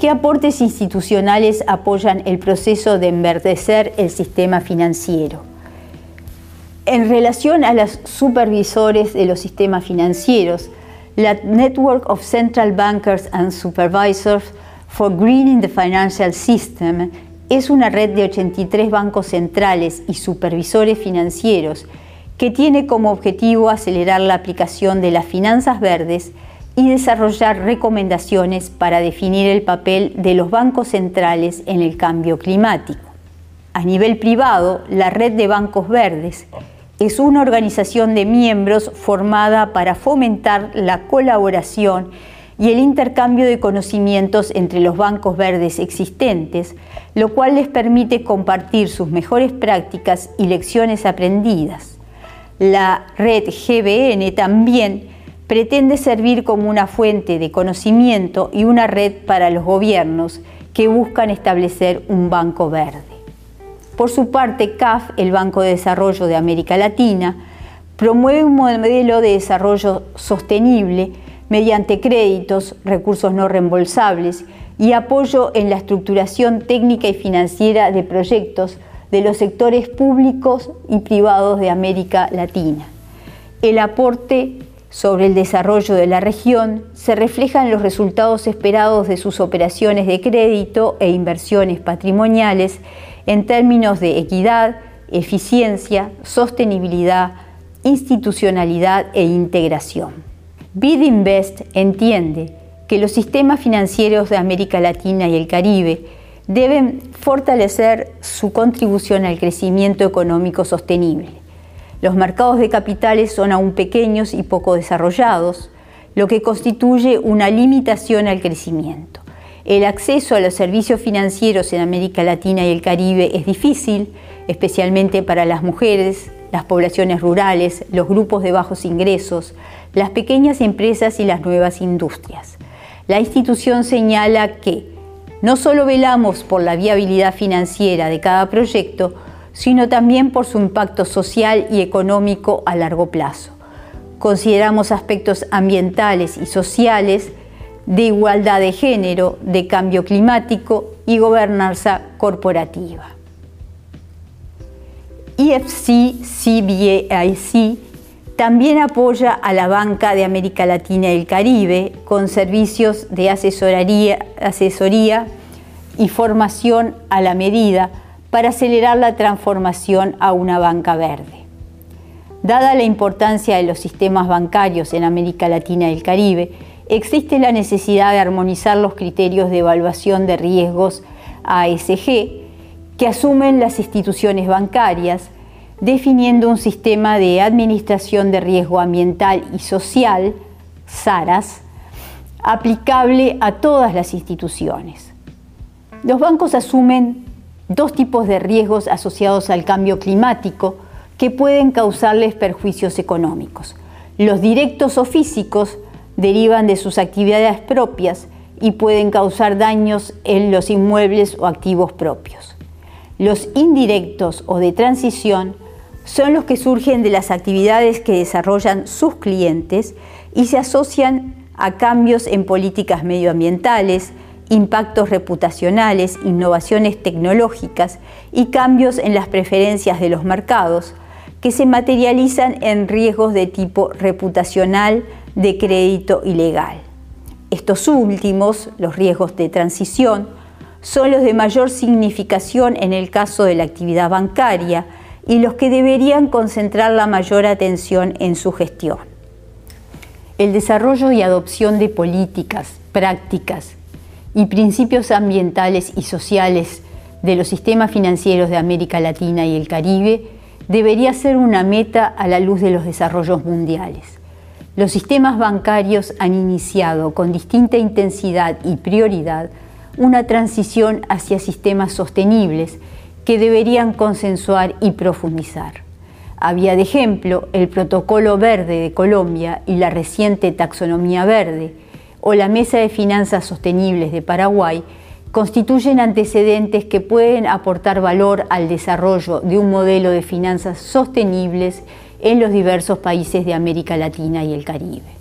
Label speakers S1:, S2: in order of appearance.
S1: ¿Qué aportes institucionales apoyan el proceso de enverdecer el sistema financiero? En relación a los supervisores de los sistemas financieros, la Network of Central Bankers and Supervisors for Greening the Financial System es una red de 83 bancos centrales y supervisores financieros que tiene como objetivo acelerar la aplicación de las finanzas verdes y desarrollar recomendaciones para definir el papel de los bancos centrales en el cambio climático. A nivel privado, la Red de Bancos Verdes es una organización de miembros formada para fomentar la colaboración y el intercambio de conocimientos entre los bancos verdes existentes, lo cual les permite compartir sus mejores prácticas y lecciones aprendidas. La red GBN también pretende servir como una fuente de conocimiento y una red para los gobiernos que buscan establecer un banco verde. Por su parte, CAF, el Banco de Desarrollo de América Latina, promueve un modelo de desarrollo sostenible mediante créditos, recursos no reembolsables y apoyo en la estructuración técnica y financiera de proyectos de los sectores públicos y privados de América Latina. El aporte sobre el desarrollo de la región se reflejan los resultados esperados de sus operaciones de crédito e inversiones patrimoniales en términos de equidad, eficiencia, sostenibilidad, institucionalidad e integración. BidInvest entiende que los sistemas financieros de América Latina y el Caribe deben fortalecer su contribución al crecimiento económico sostenible los mercados de capitales son aún pequeños y poco desarrollados, lo que constituye una limitación al crecimiento. El acceso a los servicios financieros en América Latina y el Caribe es difícil, especialmente para las mujeres, las poblaciones rurales, los grupos de bajos ingresos, las pequeñas empresas y las nuevas industrias. La institución señala que no solo velamos por la viabilidad financiera de cada proyecto, sino también por su impacto social y económico a largo plazo. Consideramos aspectos ambientales y sociales, de igualdad de género, de cambio climático y gobernanza corporativa. EFC CBAIC también apoya a la banca de América Latina y el Caribe con servicios de asesoría, asesoría y formación a la medida para acelerar la transformación a una banca verde. Dada la importancia de los sistemas bancarios en América Latina y el Caribe, existe la necesidad de armonizar los criterios de evaluación de riesgos ASG que asumen las instituciones bancarias, definiendo un sistema de administración de riesgo ambiental y social, SARAS, aplicable a todas las instituciones. Los bancos asumen dos tipos de riesgos asociados al cambio climático que pueden causarles perjuicios económicos. Los directos o físicos derivan de sus actividades propias y pueden causar daños en los inmuebles o activos propios. Los indirectos o de transición son los que surgen de las actividades que desarrollan sus clientes y se asocian a cambios en políticas medioambientales, impactos reputacionales, innovaciones tecnológicas y cambios en las preferencias de los mercados, que se materializan en riesgos de tipo reputacional, de crédito y legal. Estos últimos, los riesgos de transición, son los de mayor significación en el caso de la actividad bancaria y los que deberían concentrar la mayor atención en su gestión. El desarrollo y adopción de políticas, prácticas, y principios ambientales y sociales de los sistemas financieros de América Latina y el Caribe debería ser una meta a la luz de los desarrollos mundiales. Los sistemas bancarios han iniciado con distinta intensidad y prioridad una transición hacia sistemas sostenibles que deberían consensuar y profundizar. Había de ejemplo el Protocolo Verde de Colombia y la reciente Taxonomía Verde, o la Mesa de Finanzas Sostenibles de Paraguay constituyen antecedentes que pueden aportar valor al desarrollo de un modelo de finanzas sostenibles en los diversos países de América Latina y el Caribe.